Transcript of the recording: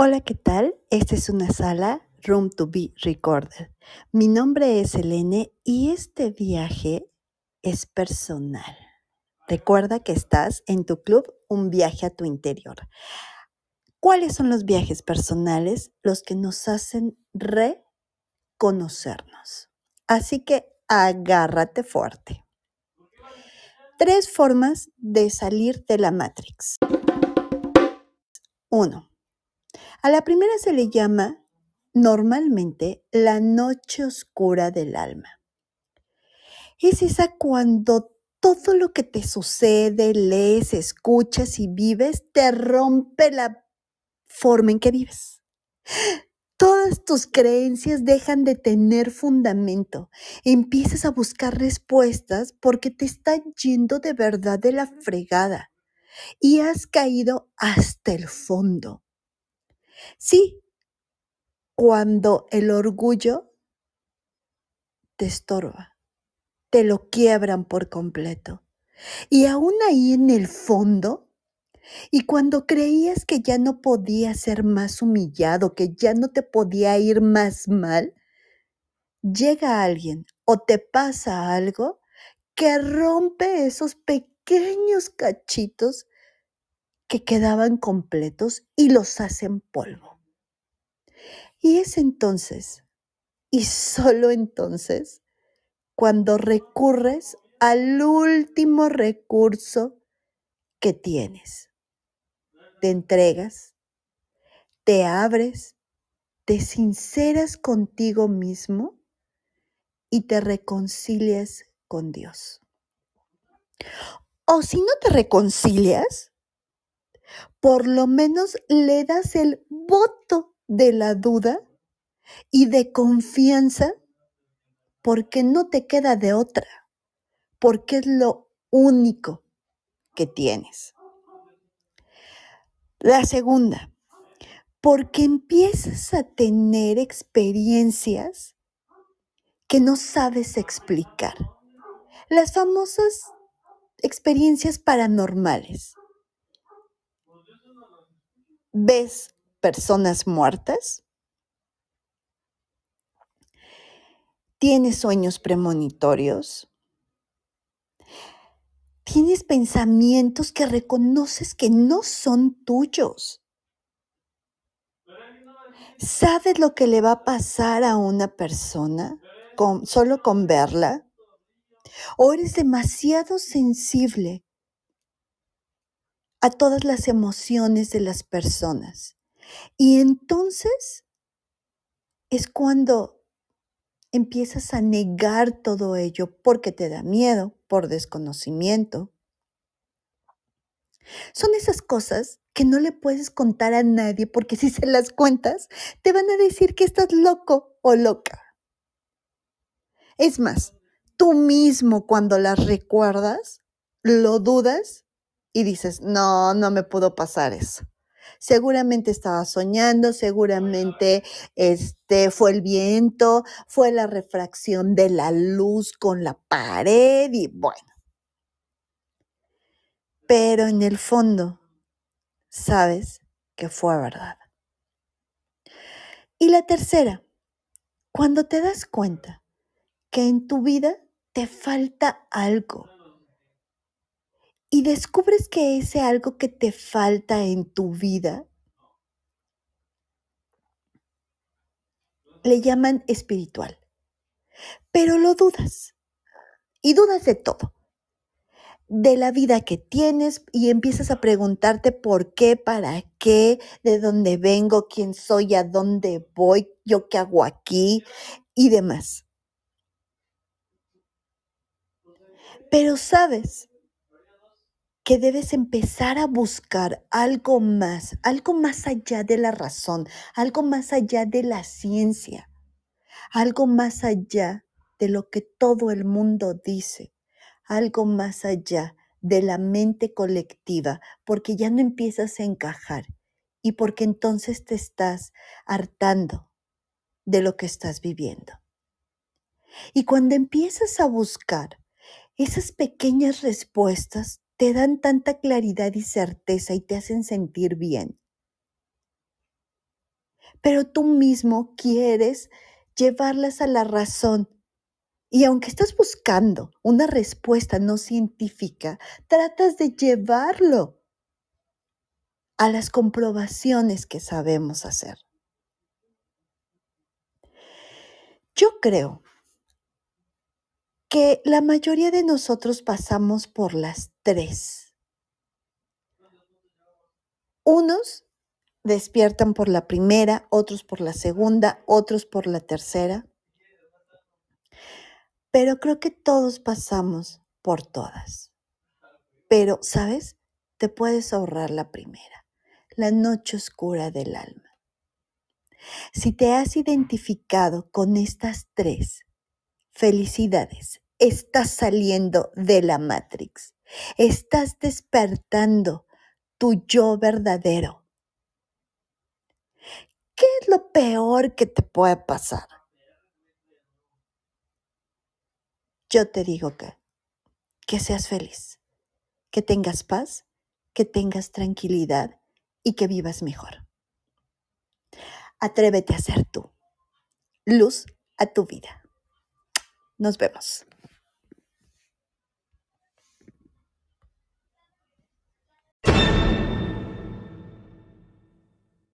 Hola, ¿qué tal? Esta es una sala Room to be Recorded. Mi nombre es Elene y este viaje es personal. Recuerda que estás en tu club Un viaje a tu interior. ¿Cuáles son los viajes personales? Los que nos hacen reconocernos. Así que agárrate fuerte. Tres formas de salir de la Matrix. Uno, a la primera se le llama normalmente la noche oscura del alma. Es esa cuando todo lo que te sucede, lees, escuchas y vives te rompe la forma en que vives. Todas tus creencias dejan de tener fundamento. Empiezas a buscar respuestas porque te está yendo de verdad de la fregada y has caído hasta el fondo. Sí, cuando el orgullo te estorba, te lo quiebran por completo. Y aún ahí en el fondo, y cuando creías que ya no podía ser más humillado, que ya no te podía ir más mal, llega alguien o te pasa algo que rompe esos pequeños cachitos que quedaban completos y los hacen polvo. Y es entonces, y solo entonces, cuando recurres al último recurso que tienes. Te entregas, te abres, te sinceras contigo mismo y te reconcilias con Dios. O si no te reconcilias, por lo menos le das el voto de la duda y de confianza porque no te queda de otra, porque es lo único que tienes. La segunda, porque empiezas a tener experiencias que no sabes explicar. Las famosas experiencias paranormales ves personas muertas, tienes sueños premonitorios, tienes pensamientos que reconoces que no son tuyos. ¿Sabes lo que le va a pasar a una persona con, solo con verla? ¿O eres demasiado sensible a todas las emociones de las personas. Y entonces es cuando empiezas a negar todo ello porque te da miedo, por desconocimiento. Son esas cosas que no le puedes contar a nadie porque si se las cuentas, te van a decir que estás loco o loca. Es más, tú mismo cuando las recuerdas, lo dudas y dices, no, no me pudo pasar eso. Seguramente estaba soñando, seguramente este fue el viento, fue la refracción de la luz con la pared y bueno. Pero en el fondo sabes que fue verdad. Y la tercera, cuando te das cuenta que en tu vida te falta algo, y descubres que ese algo que te falta en tu vida le llaman espiritual, pero lo dudas y dudas de todo, de la vida que tienes y empiezas a preguntarte por qué, para qué, de dónde vengo, quién soy, a dónde voy, yo qué hago aquí y demás. Pero sabes que debes empezar a buscar algo más, algo más allá de la razón, algo más allá de la ciencia, algo más allá de lo que todo el mundo dice, algo más allá de la mente colectiva, porque ya no empiezas a encajar y porque entonces te estás hartando de lo que estás viviendo. Y cuando empiezas a buscar esas pequeñas respuestas, te dan tanta claridad y certeza y te hacen sentir bien. pero tú mismo quieres llevarlas a la razón. Y aunque estás buscando una respuesta no científica, tratas de llevarlo a las comprobaciones que sabemos hacer. Yo creo que la mayoría de nosotros pasamos por las tres. Unos despiertan por la primera, otros por la segunda, otros por la tercera. Pero creo que todos pasamos por todas. Pero, ¿sabes? Te puedes ahorrar la primera, la noche oscura del alma. Si te has identificado con estas tres, felicidades, estás saliendo de la Matrix, estás despertando tu yo verdadero. ¿Qué es lo peor que te puede pasar? Yo te digo que, que seas feliz, que tengas paz, que tengas tranquilidad y que vivas mejor. Atrévete a ser tú. Luz a tu vida. Nos vemos.